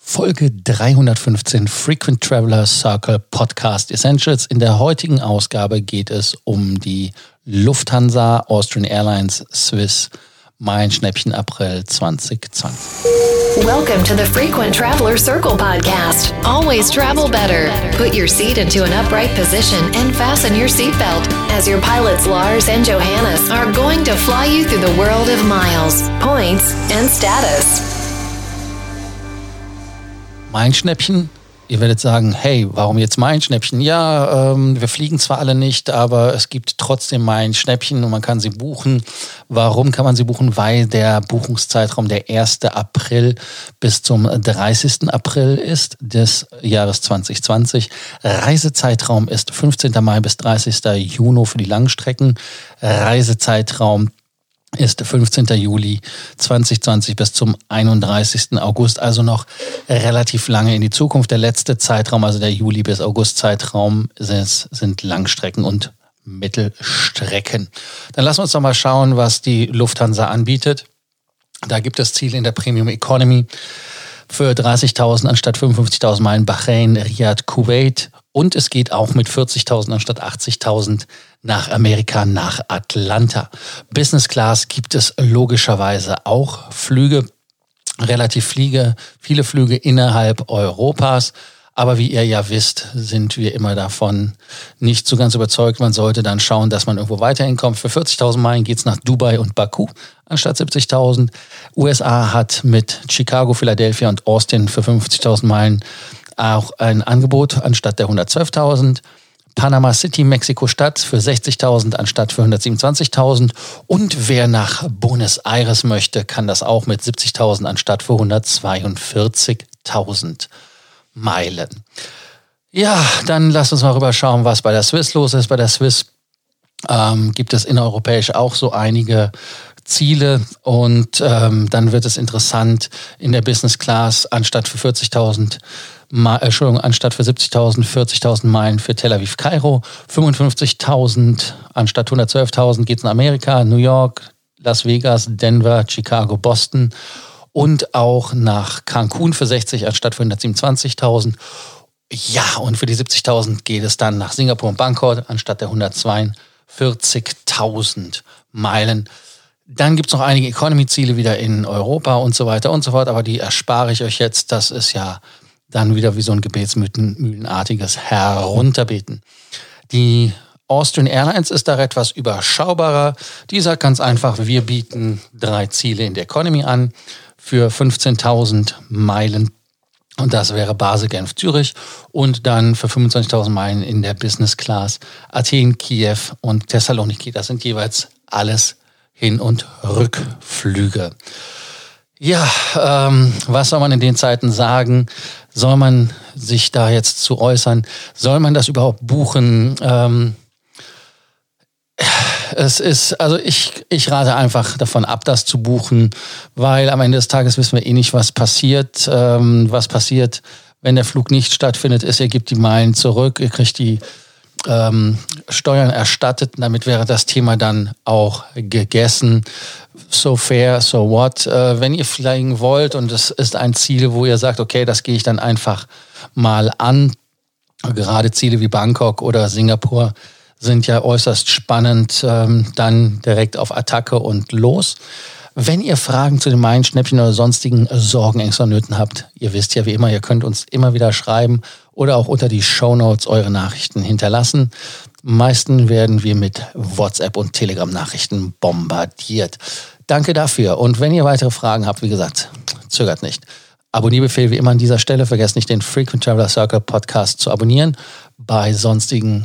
Folge 315 Frequent Traveler Circle Podcast Essentials. In der heutigen Ausgabe geht es um die Lufthansa, Austrian Airlines, Swiss Meilenschnäppchen April 2020. Welcome to the Frequent Traveler Circle podcast. Always travel better. Put your seat into an upright position and fasten your seatbelt as your pilots Lars and Johannes are going to fly you through the world of miles, points, and status. Mein Schnäppchen. Ihr werdet sagen, hey, warum jetzt mein Schnäppchen? Ja, ähm, wir fliegen zwar alle nicht, aber es gibt trotzdem mein Schnäppchen und man kann sie buchen. Warum kann man sie buchen? Weil der Buchungszeitraum der 1. April bis zum 30. April ist des Jahres 2020. Reisezeitraum ist 15. Mai bis 30. Juni für die Langstrecken. Reisezeitraum ist 15. Juli 2020 bis zum 31. August, also noch relativ lange in die Zukunft. Der letzte Zeitraum, also der Juli bis August Zeitraum, sind Langstrecken und Mittelstrecken. Dann lassen wir uns doch mal schauen, was die Lufthansa anbietet. Da gibt es Ziele in der Premium Economy für 30.000 anstatt 55.000 Meilen Bahrain, Riyadh, Kuwait und es geht auch mit 40.000 anstatt 80.000 nach Amerika, nach Atlanta. Business Class gibt es logischerweise auch Flüge, relativ Fliege, viele Flüge innerhalb Europas. Aber wie ihr ja wisst, sind wir immer davon nicht so ganz überzeugt. Man sollte dann schauen, dass man irgendwo weiterhin kommt. Für 40.000 Meilen geht's nach Dubai und Baku anstatt 70.000. USA hat mit Chicago, Philadelphia und Austin für 50.000 Meilen auch ein Angebot anstatt der 112.000. Panama City, Mexiko-Stadt für 60.000 anstatt für 127.000. Und wer nach Buenos Aires möchte, kann das auch mit 70.000 anstatt für 142.000 Meilen. Ja, dann lasst uns mal rüber schauen, was bei der Swiss los ist. Bei der Swiss ähm, gibt es innereuropäisch auch so einige Ziele und ähm, dann wird es interessant in der Business Class anstatt für 40.000 Entschuldigung, anstatt für 70.000, 40.000 Meilen für Tel Aviv, Kairo, 55.000 anstatt 112.000 geht es nach Amerika, New York, Las Vegas, Denver, Chicago, Boston und auch nach Cancun für 60 anstatt für 127.000. Ja, und für die 70.000 geht es dann nach Singapur und Bangkok anstatt der 142.000 Meilen. Dann gibt es noch einige Economy-Ziele wieder in Europa und so weiter und so fort, aber die erspare ich euch jetzt. Das ist ja dann wieder wie so ein gebetsmühlenartiges Herunterbeten. Die Austrian Airlines ist da etwas überschaubarer. Die sagt ganz einfach, wir bieten drei Ziele in der Economy an für 15.000 Meilen. Und das wäre Basel, Genf, Zürich. Und dann für 25.000 Meilen in der Business Class Athen, Kiew und Thessaloniki. Das sind jeweils alles Hin- und Rückflüge. Ja, ähm, was soll man in den Zeiten sagen? Soll man sich da jetzt zu äußern? Soll man das überhaupt buchen? Ähm, es ist, also ich, ich rate einfach davon ab, das zu buchen, weil am Ende des Tages wissen wir eh nicht, was passiert. Ähm, was passiert, wenn der Flug nicht stattfindet, ist, ihr gebt die Meilen zurück, ihr kriegt die ähm, Steuern erstattet. Damit wäre das Thema dann auch gegessen. So fair, so what. Äh, wenn ihr fliegen wollt und es ist ein Ziel, wo ihr sagt, okay, das gehe ich dann einfach mal an. Gerade Ziele wie Bangkok oder Singapur sind ja äußerst spannend. Ähm, dann direkt auf Attacke und los. Wenn ihr Fragen zu den Main-Schnäppchen oder sonstigen Sorgen, Ängste und Nöten habt, ihr wisst ja wie immer, ihr könnt uns immer wieder schreiben oder auch unter die Show Notes eure Nachrichten hinterlassen. Meisten werden wir mit WhatsApp und Telegram-Nachrichten bombardiert. Danke dafür. Und wenn ihr weitere Fragen habt, wie gesagt, zögert nicht. Abonnierbefehl wie immer an dieser Stelle. Vergesst nicht, den Frequent Traveler Circle Podcast zu abonnieren. Bei sonstigen